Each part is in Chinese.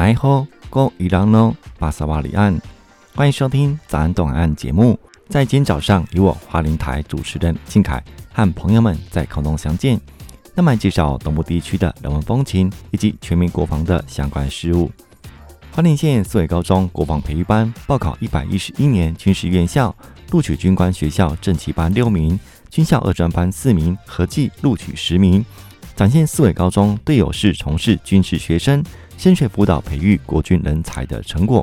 奈何过伊朗诺巴萨瓦里岸，欢迎收听早安东岸节目。在今天早上，由我花林台主持人靖凯和朋友们在空中相见，那么介绍东部地区的人文风情以及全民国防的相关事务。花莲县四维高中国防培育班报考一百一十一年军事院校，录取军官学校正期班六名，军校二专班四名，合计录取十名，展现四位高中队友是从事军事学生升学辅导培育国军人才的成果。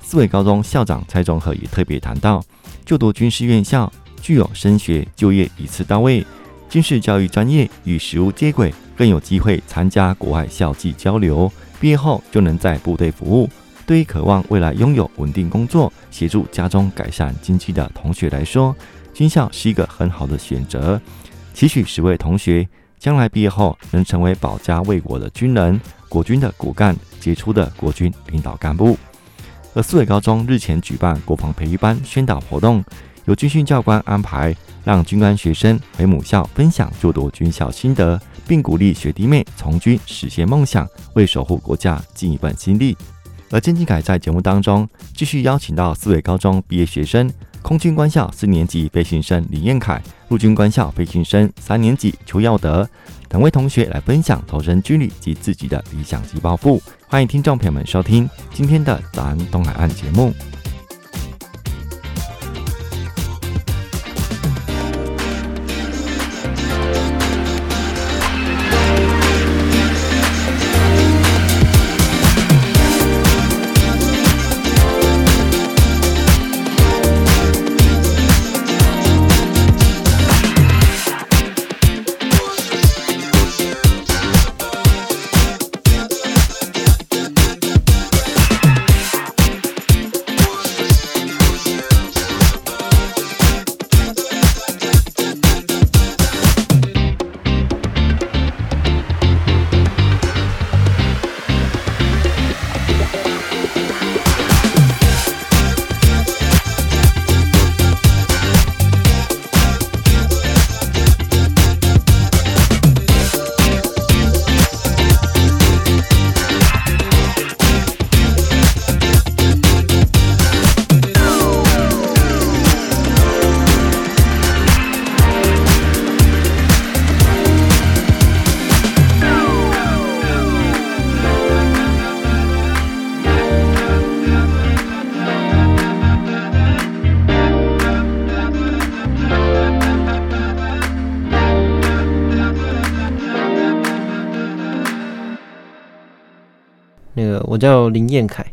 四位高中校长蔡中和也特别谈到，就读军事院校具有升学就业一次到位，军事教育专业与实务接轨，更有机会参加国外校际交流。毕业后就能在部队服务，对于渴望未来拥有稳定工作、协助家中改善经济的同学来说，军校是一个很好的选择。期许十位同学将来毕业后能成为保家卫国的军人，国军的骨干，杰出的国军领导干部。而四维高中日前举办国防培育班宣导活动，由军训教官安排，让军官学生回母校分享就读军校心得。并鼓励学弟妹从军实现梦想，为守护国家尽一份心力。而靖凯在节目当中继续邀请到四维高中毕业学生、空军官校四年级飞行生林彦凯、陆军官校飞行生三年级邱耀德等位同学来分享投身军旅及自己的理想及抱负。欢迎听众朋友们收听今天的早安东海岸节目。我叫林彦凯。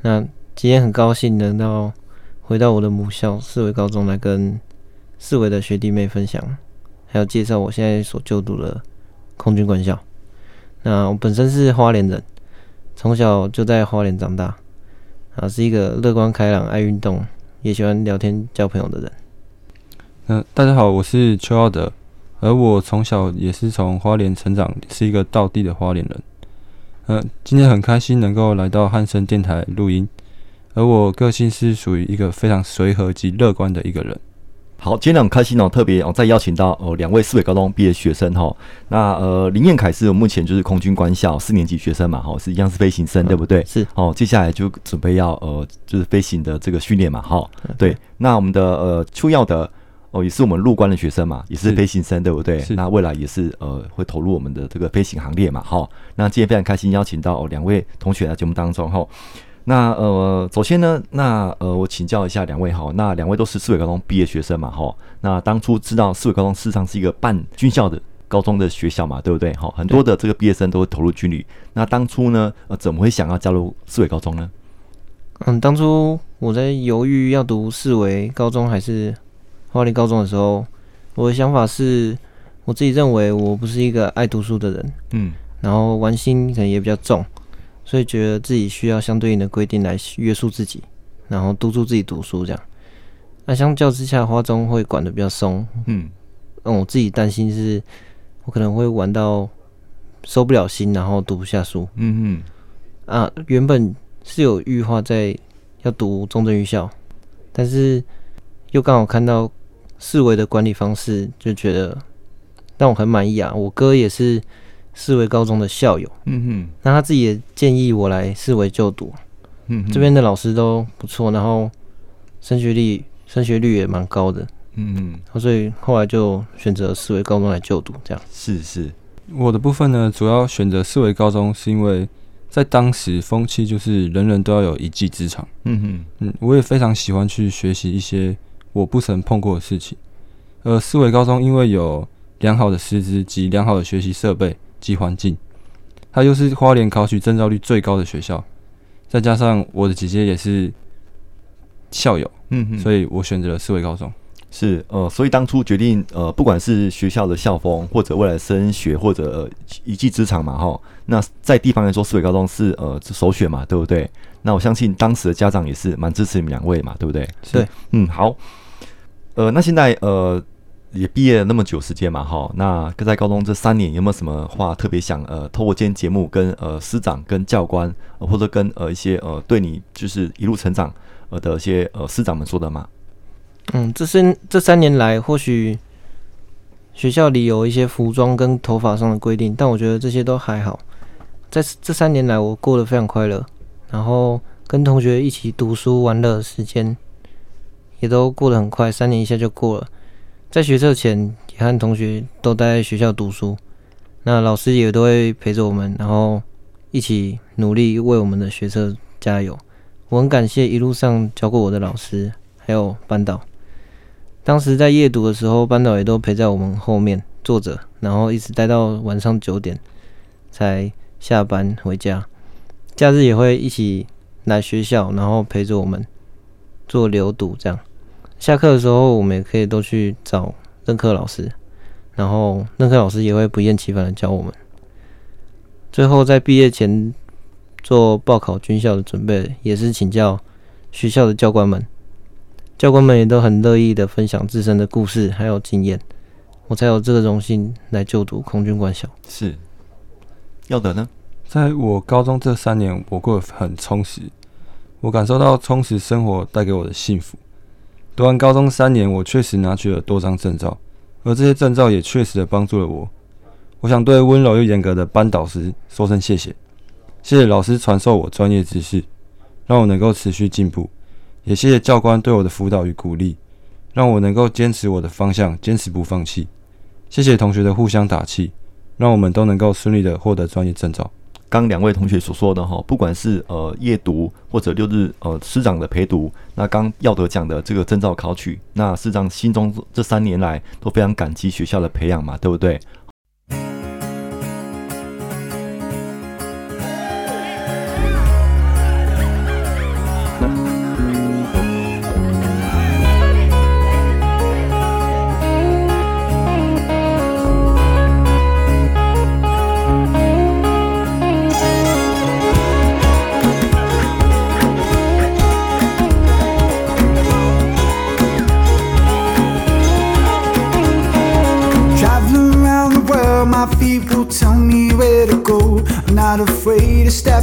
那今天很高兴能到回到我的母校四维高中来跟四维的学弟妹分享，还有介绍我现在所就读的空军官校。那我本身是花莲人，从小就在花莲长大，啊，是一个乐观开朗、爱运动、也喜欢聊天、交朋友的人。嗯，大家好，我是邱耀德，而我从小也是从花莲成长，是一个道地的花莲人。嗯，今天很开心能够来到汉森电台录音，而我个性是属于一个非常随和及乐观的一个人。好，今天很开心哦，特别哦再邀请到哦两位四北高中毕业学生哈。那呃林彦凯是我目前就是空军官校四年级学生嘛，哈是一样是飞行生，嗯、对不对？是哦，接下来就准备要呃就是飞行的这个训练嘛，哈。对，那我们的呃初耀德。哦，也是我们入关的学生嘛，也是飞行生，对不对？是。那未来也是呃，会投入我们的这个飞行行列嘛，哈。那今天非常开心邀请到两位同学来节目当中，哈。那呃，首先呢，那呃，我请教一下两位哈。那两位都是四维高中毕业学生嘛，哈。那当初知道四维高中事实上是一个半军校的高中的学校嘛，对不对？哈，很多的这个毕业生都会投入军旅。那当初呢，呃，怎么会想要加入四维高中呢？嗯，当初我在犹豫要读四维高中还是。花莲高中的时候，我的想法是，我自己认为我不是一个爱读书的人，嗯，然后玩心可能也比较重，所以觉得自己需要相对应的规定来约束自己，然后督促自己读书这样。那相较之下，花中会管的比较松，嗯，让我自己担心是，我可能会玩到收不了心，然后读不下书，嗯嗯，啊，原本是有预划在要读中正预校，但是又刚好看到。四维的管理方式就觉得让我很满意啊！我哥也是四维高中的校友，嗯哼，那他自己也建议我来四维就读，嗯，这边的老师都不错，然后升学率升学率也蛮高的，嗯嗯，所以后来就选择四维高中来就读，这样。是是，我的部分呢，主要选择四维高中是因为在当时风气就是人人都要有一技之长，嗯哼，嗯，我也非常喜欢去学习一些我不曾碰过的事情，而四维高中因为有良好的师资及良好的学习设备及环境，它又是花莲考取证照率最高的学校，再加上我的姐姐也是校友，嗯哼，所以我选择了四维高中。是呃，所以当初决定呃，不管是学校的校风，或者未来升学，或者、呃、一技之长嘛，哈，那在地方来说，四维高中是呃首选嘛，对不对？那我相信当时的家长也是蛮支持你们两位嘛，对不对？对，嗯，好。呃，那现在呃也毕业了那么久时间嘛，哈，那在高中这三年有没有什么话特别想呃，透过今天节目跟呃师长、跟教官，呃、或者跟呃一些呃对你就是一路成长呃的一些呃师长们说的吗？嗯，这是这三年来，或许学校里有一些服装跟头发上的规定，但我觉得这些都还好。在这三年来，我过得非常快乐，然后跟同学一起读书玩乐时间也都过得很快，三年一下就过了。在学测前，也和同学都待在学校读书，那老师也都会陪着我们，然后一起努力为我们的学测加油。我很感谢一路上教过我的老师，还有班导。当时在夜读的时候，班导也都陪在我们后面坐着，然后一直待到晚上九点才下班回家。假日也会一起来学校，然后陪着我们做留读。这样下课的时候，我们也可以都去找任课老师，然后任课老师也会不厌其烦的教我们。最后在毕业前做报考军校的准备，也是请教学校的教官们。教官们也都很乐意的分享自身的故事还有经验，我才有这个荣幸来就读空军官校。是，要的呢？在我高中这三年，我过得很充实，我感受到充实生活带给我的幸福。读完高中三年，我确实拿取了多张证照，而这些证照也确实的帮助了我。我想对温柔又严格的班导师说声谢谢，谢谢老师传授我专业知识，让我能够持续进步。也谢谢教官对我的辅导与鼓励，让我能够坚持我的方向，坚持不放弃。谢谢同学的互相打气，让我们都能够顺利的获得专业证照。刚两位同学所说的哈，不管是呃夜读或者六日呃师长的陪读，那刚要得奖的这个证照考取，那师长心中这三年来都非常感激学校的培养嘛，对不对？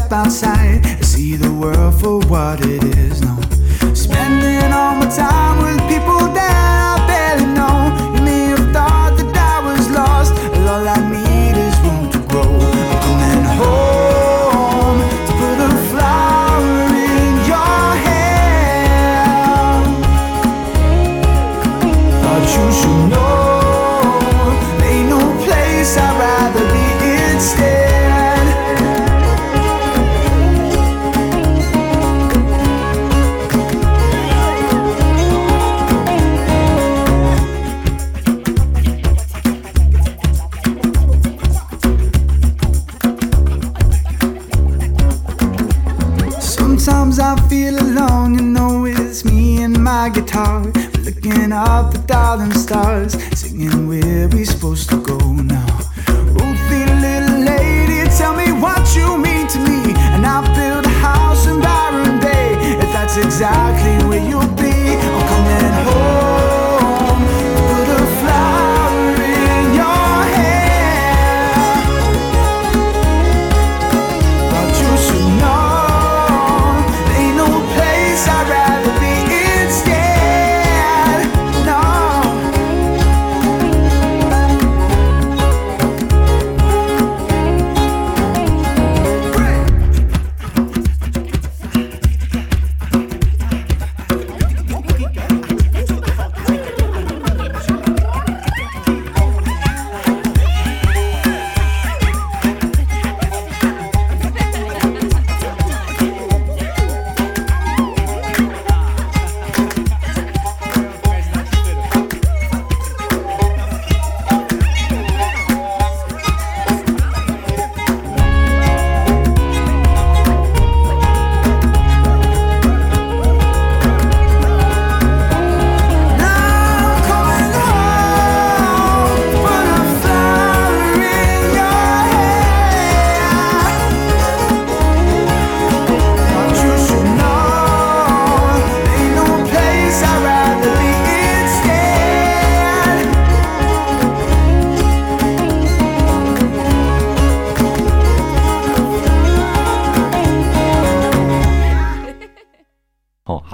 step outside and see the world for what it is.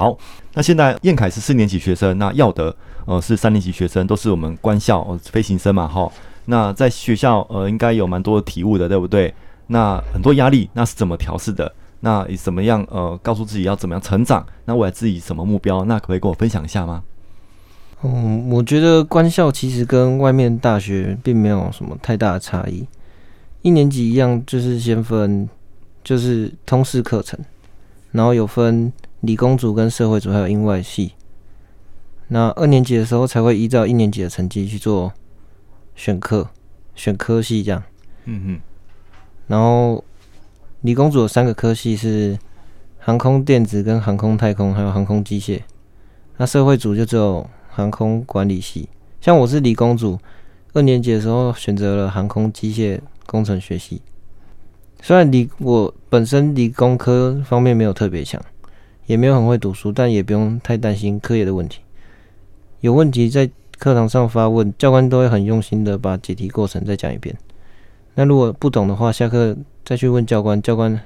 好，那现在燕凯是四年级学生，那耀德呃是三年级学生，都是我们官校、飞行生嘛，哈。那在学校呃应该有蛮多的体悟的，对不对？那很多压力，那是怎么调试的？那以怎么样呃告诉自己要怎么样成长？那未来自己什么目标？那可以跟我分享一下吗？嗯，我觉得官校其实跟外面大学并没有什么太大的差异。一年级一样，就是先分就是通识课程，然后有分理工组跟社会组，还有英外系。那二年级的时候才会依照一年级的成绩去做选课、选科系这样。嗯嗯。然后理工组有三个科系是航空电子、跟航空太空，还有航空机械。那社会组就只有。航空管理系，像我是理工组，二年级的时候选择了航空机械工程学系。虽然理我本身理工科方面没有特别强，也没有很会读书，但也不用太担心课业的问题。有问题在课堂上发问，教官都会很用心的把解题过程再讲一遍。那如果不懂的话，下课再去问教官，教官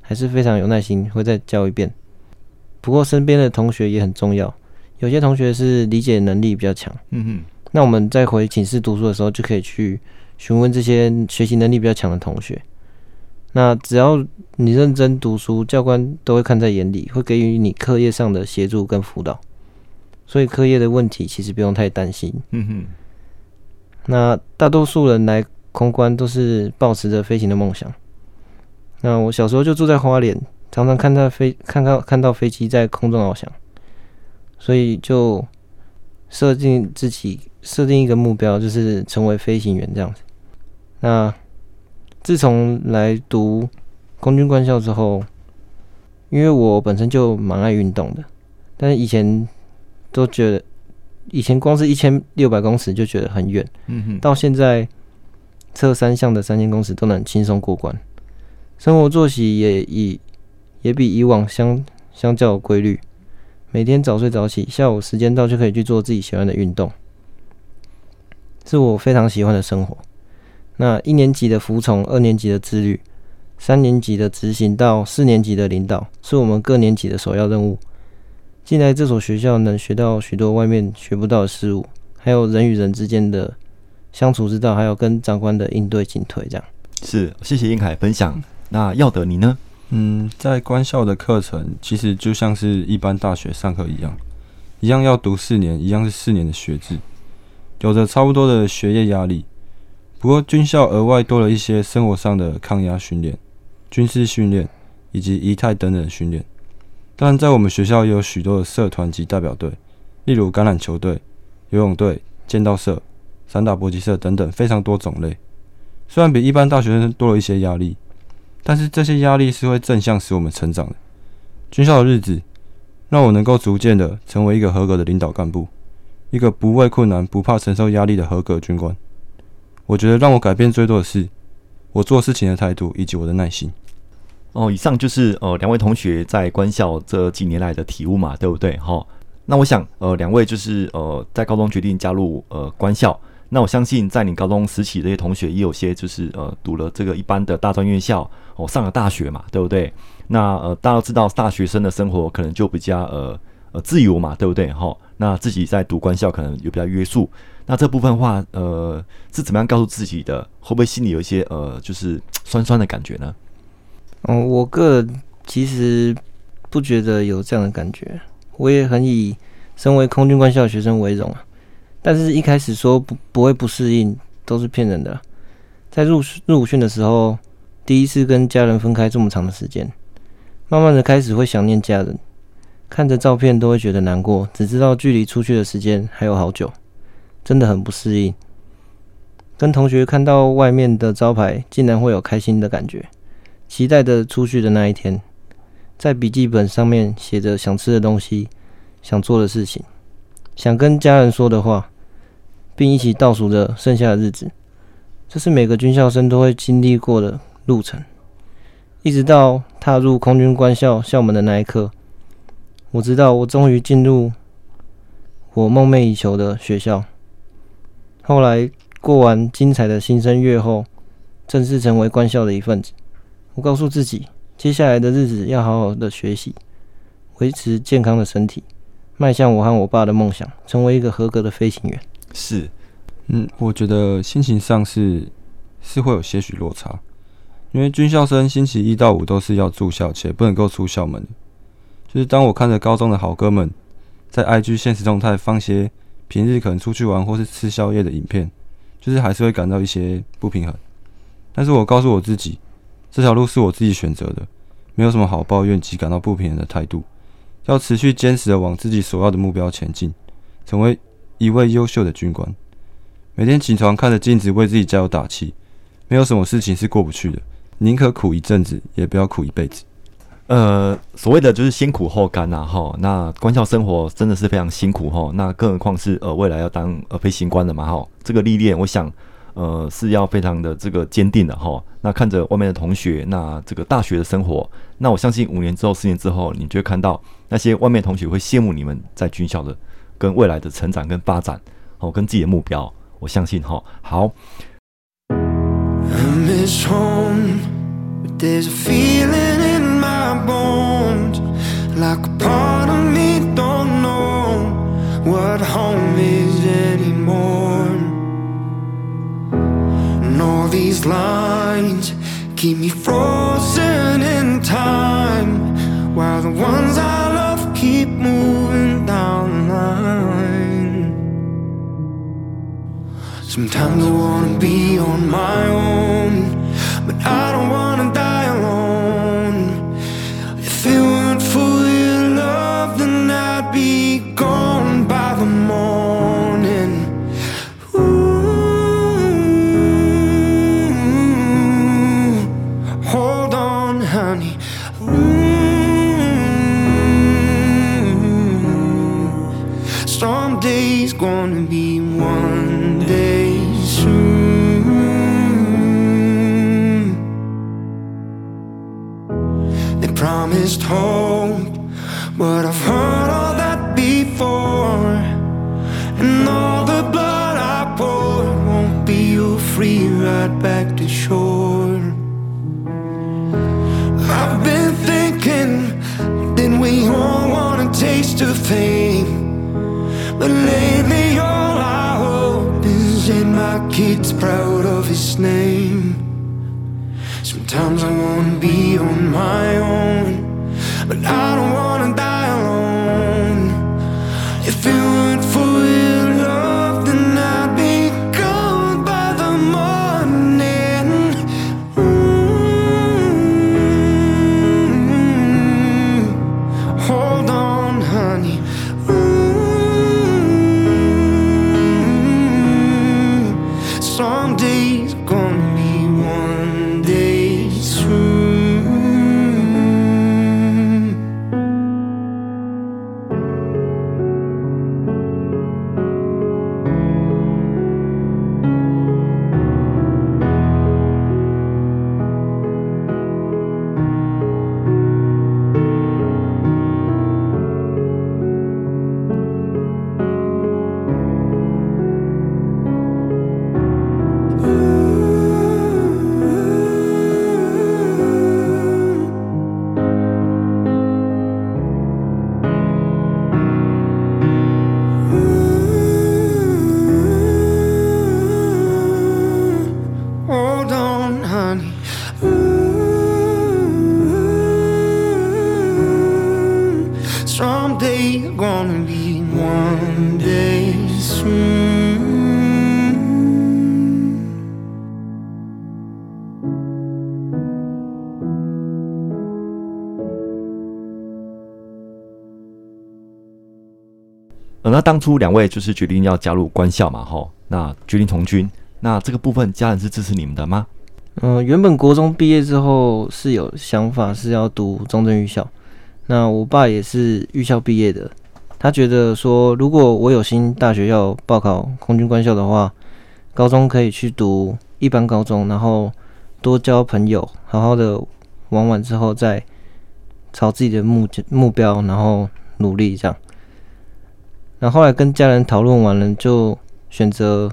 还是非常有耐心，会再教一遍。不过身边的同学也很重要。有些同学是理解能力比较强，嗯哼，那我们在回寝室读书的时候，就可以去询问这些学习能力比较强的同学。那只要你认真读书，教官都会看在眼里，会给予你课业上的协助跟辅导。所以课业的问题其实不用太担心，嗯哼。那大多数人来空关都是抱持着飞行的梦想。那我小时候就住在花莲，常常看到飞，看到看到飞机在空中翱翔。所以就设定自己设定一个目标，就是成为飞行员这样子。那自从来读空军官校之后，因为我本身就蛮爱运动的，但是以前都觉得，以前光是一千六百公尺就觉得很远，嗯哼，到现在测三项的三千公尺都能轻松过关，生活作息也以也比以往相相较规律。每天早睡早起，下午时间到就可以去做自己喜欢的运动，是我非常喜欢的生活。那一年级的服从，二年级的自律，三年级的执行到四年级的领导，是我们各年级的首要任务。进来这所学校，能学到许多外面学不到的事物，还有人与人之间的相处之道，还有跟长官的应对进退。这样是，谢谢英凯分享。那耀德你呢？嗯，在官校的课程其实就像是一般大学上课一样，一样要读四年，一样是四年的学制，有着差不多的学业压力。不过军校额外多了一些生活上的抗压训练、军事训练以及仪态等等训练。当然，在我们学校也有许多的社团及代表队，例如橄榄球队、游泳队、剑道社、散打搏击社等等，非常多种类。虽然比一般大学生多了一些压力。但是这些压力是会正向使我们成长的。军校的日子让我能够逐渐的成为一个合格的领导干部，一个不畏困难、不怕承受压力的合格军官。我觉得让我改变最多的是我做事情的态度以及我的耐心。哦，以上就是呃两位同学在官校这几年来的体悟嘛，对不对？哈，那我想呃两位就是呃在高中决定加入呃官校。那我相信，在你高中时期，这些同学也有些就是呃读了这个一般的大专院校哦，上了大学嘛，对不对？那呃大家都知道，大学生的生活可能就比较呃呃自由嘛，对不对？哈，那自己在读官校可能有比较约束。那这部分话，呃是怎么样告诉自己的？会不会心里有一些呃就是酸酸的感觉呢？嗯，我个人其实不觉得有这样的感觉，我也很以身为空军官校的学生为荣啊。但是，一开始说不不会不适应，都是骗人的。在入入伍训的时候，第一次跟家人分开这么长的时间，慢慢的开始会想念家人，看着照片都会觉得难过，只知道距离出去的时间还有好久，真的很不适应。跟同学看到外面的招牌，竟然会有开心的感觉，期待着出去的那一天，在笔记本上面写着想吃的东西，想做的事情，想跟家人说的话。并一起倒数着剩下的日子，这是每个军校生都会经历过的路程。一直到踏入空军官校校门的那一刻，我知道我终于进入我梦寐以求的学校。后来过完精彩的新生月后，正式成为官校的一份子。我告诉自己，接下来的日子要好好的学习，维持健康的身体，迈向我和我爸的梦想，成为一个合格的飞行员。是，嗯，我觉得心情上是是会有些许落差，因为军校生星期一到五都是要住校，且不能够出校门。就是当我看着高中的好哥们在 IG 现实动态放些平日可能出去玩或是吃宵夜的影片，就是还是会感到一些不平衡。但是我告诉我自己，这条路是我自己选择的，没有什么好抱怨及感到不平衡的态度，要持续坚持的往自己所要的目标前进，成为一位优秀的军官。每天起床看着镜子，为自己加油打气，没有什么事情是过不去的，宁可苦一阵子，也不要苦一辈子。呃，所谓的就是先苦后甘呐，哈。那官校生活真的是非常辛苦哈，那更何况是呃未来要当呃飞行官的嘛，哈。这个历练，我想。呃，是要非常的这个坚定的哈。那看着外面的同学，那这个大学的生活，那我相信五年之后、四年之后，你就会看到那些外面同学会羡慕你们在军校的跟未来的成长跟发展，哦，跟自己的目标。我相信哈。好。bones. Like a part of me don't know what home is anymore. And all these lines keep me frozen in time, while the ones I love keep moving down the line. Sometimes I wanna be on my own. They promised hope, but I've heard all that before. And all the blood I poured won't be you free ride back to shore. I've been thinking, then we all want a taste of fame? But lately, all I hope is in my kids proud of his name. Sometimes I wanna be on my own, but I don't wanna die alone. If it weren't for your love, then I'd be gone by the morning. Mm-hmm. Hold on, honey. Mm-hmm. Some days gonna be one. 那当初两位就是决定要加入官校嘛，吼，那决定从军，那这个部分家人是支持你们的吗？嗯、原本国中毕业之后是有想法是要读中正预校，那我爸也是预校毕业的，他觉得说如果我有心大学要报考空军官校的话，高中可以去读一般高中，然后多交朋友，好好的玩完之后再朝自己的目目标，然后努力这样。然后后来跟家人讨论完了，就选择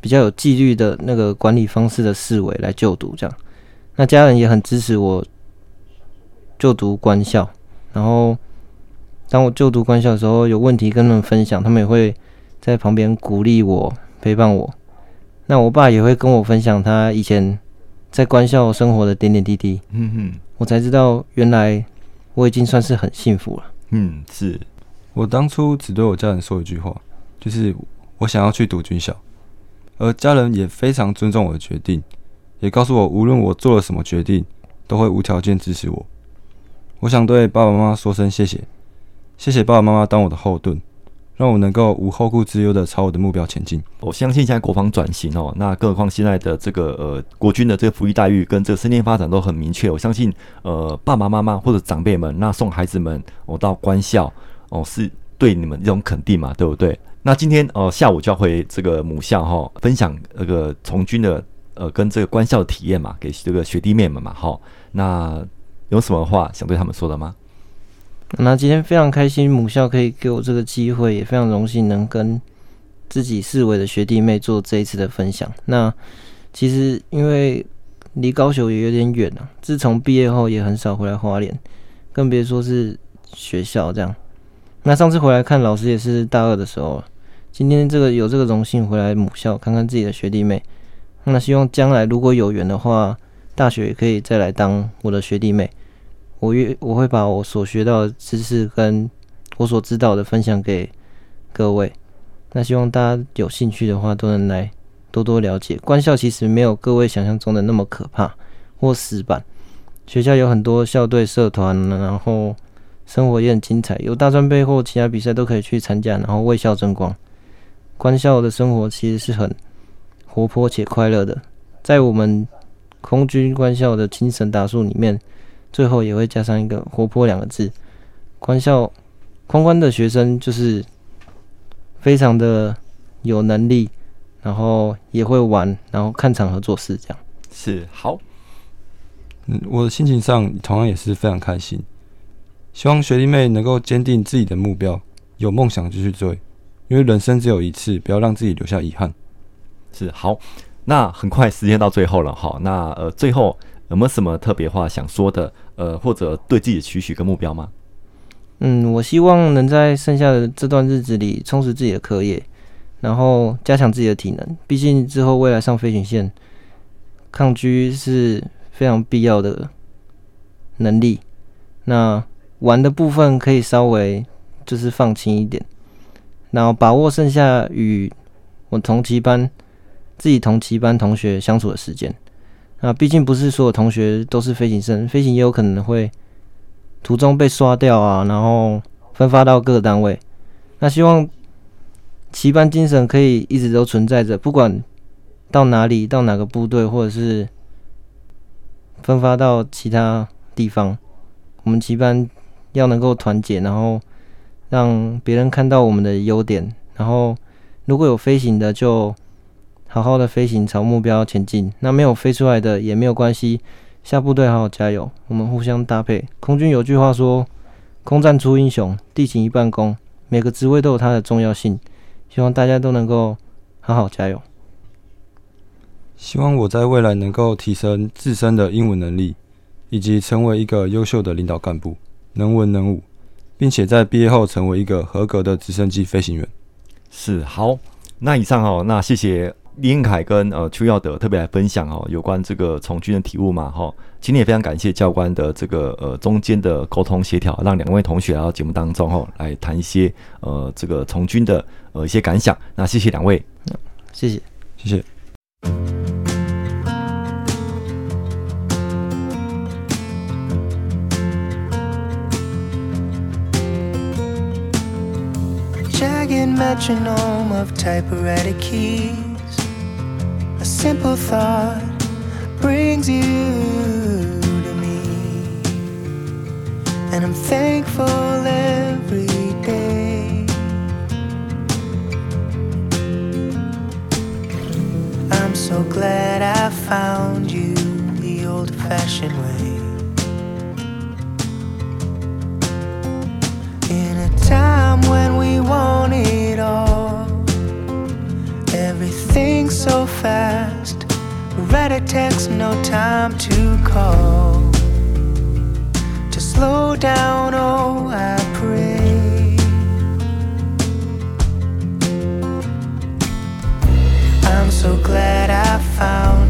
比较有纪律的那个管理方式的思维来就读，这样。那家人也很支持我就读官校，然后当我就读官校的时候，有问题跟他们分享，他们也会在旁边鼓励我、陪伴我。那我爸也会跟我分享他以前在官校生活的点点滴滴。嗯哼，我才知道原来我已经算是很幸福了。嗯，是我当初只对我家人说一句话，就是我想要去读军校，而家人也非常尊重我的决定，也告诉我无论我做了什么决定，都会无条件支持我。我想对爸爸妈妈说声谢谢，谢谢爸爸妈妈当我的后盾，让我能够无后顾之忧的朝我的目标前进。我相信现在国防转型哦，那更何况现在的这个呃国军的这个福利待遇跟这个升迁发展都很明确。我相信呃爸爸妈妈或者长辈们，那送孩子们我、到官校哦，是对你们一种肯定嘛，对不对？那今天哦、下午就要回这个母校哈、哦，分享那个从军的呃跟这个官校的体验嘛，给这个学弟妹们嘛，哈、哦，那。有什么话想对他们说的吗？那今天非常开心，母校可以给我这个机会，也非常荣幸能跟自己视为的学弟妹做这一次的分享。那其实因为离高雄也有点远了，自从毕业后也很少回来花莲，更别说是学校这样。那上次回来看老师也是大二的时候，今天这个有这个荣幸回来母校看看自己的学弟妹，那希望将来如果有缘的话。大学也可以再来当我的学弟妹，我愿我会把我所学到的知识跟我所知道的分享给各位。那希望大家有兴趣的话都能来多多了解。官校其实没有各位想象中的那么可怕或死板，学校有很多校队社团，然后生活也很精彩，有大专杯或其他比赛都可以去参加，然后为校争光。官校的生活其实是很活泼且快乐的，在我们。空军官校的精神达数里面，最后也会加上一个“活泼”两个字。官校空官的学生就是非常的有能力，然后也会玩，然后看场合做事，这样是好。嗯，我的心情上同样也是非常开心。希望学弟妹能够坚定自己的目标，有梦想就去追，因为人生只有一次，不要让自己留下遗憾。是好。那很快时间到最后了哈，那呃最后有没有什么特别话想说的？呃，或者对自己的期许跟目标吗？嗯，我希望能在剩下的这段日子里充实自己的课业，然后加强自己的体能。毕竟之后未来上飞行线，抗狙是非常必要的能力。那玩的部分可以稍微就是放轻一点，然后把握剩下与我同期班。自己同期班同学相处的时间，那毕竟不是所有同学都是飞行生，飞行也有可能会途中被刷掉啊，然后分发到各个单位。那希望期班精神可以一直都存在着，不管到哪里，到哪个部队，或者是分发到其他地方，我们期班要能够团结，然后让别人看到我们的优点，然后如果有飞行的就。好好的飞行，朝目标前进。那没有飞出来的也没有关系，下部队好好加油，我们互相搭配。空军有句话说：“空战出英雄，地勤一半功。”每个职位都有它的重要性，希望大家都能够好好加油。希望我在未来能够提升自身的英文能力，以及成为一个优秀的领导干部，能文能武，并且在毕业后成为一个合格的直升机飞行员。是好，那以上哦，那谢谢。李应凯跟呃邱耀德特别来分享哦，有关这个从军的体悟嘛哈，今天也非常感谢教官的这个呃中间的沟通协调，让两位同学来到节目当中哦，来谈一些呃这个从军的呃一些感想。那谢谢两位，谢谢谢谢。A simple thought brings you to me, and I'm thankful every day. I'm so glad I found you the old fashioned way. In a time when we want think so fast. Write a text, no time to call. To slow down, oh, I pray. I'm so glad I found.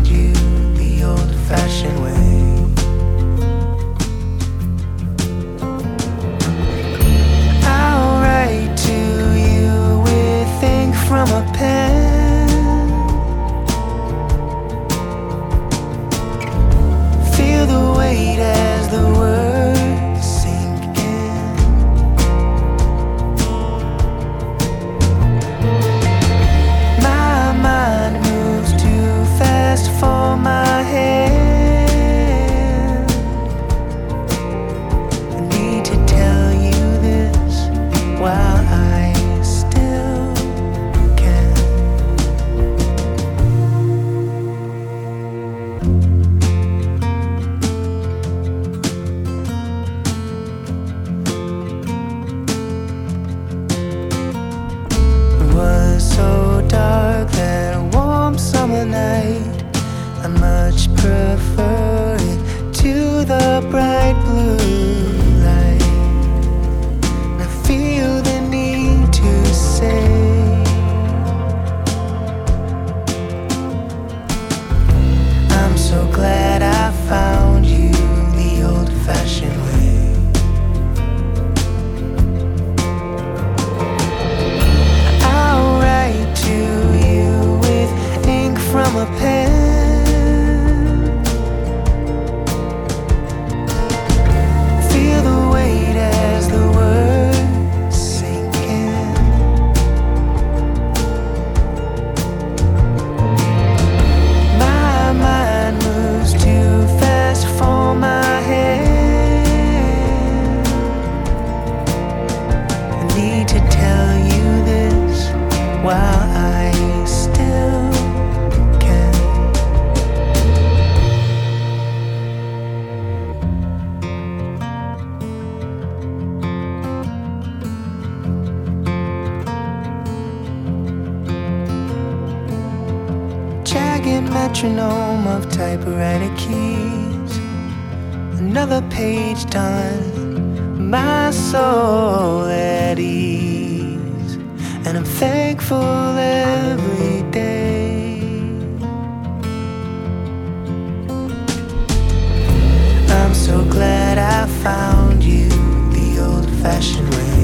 giant metronome of typewriter keys. Another page done, my soul at ease. And I'm thankful every day. I'm so glad I found you the old fashioned way.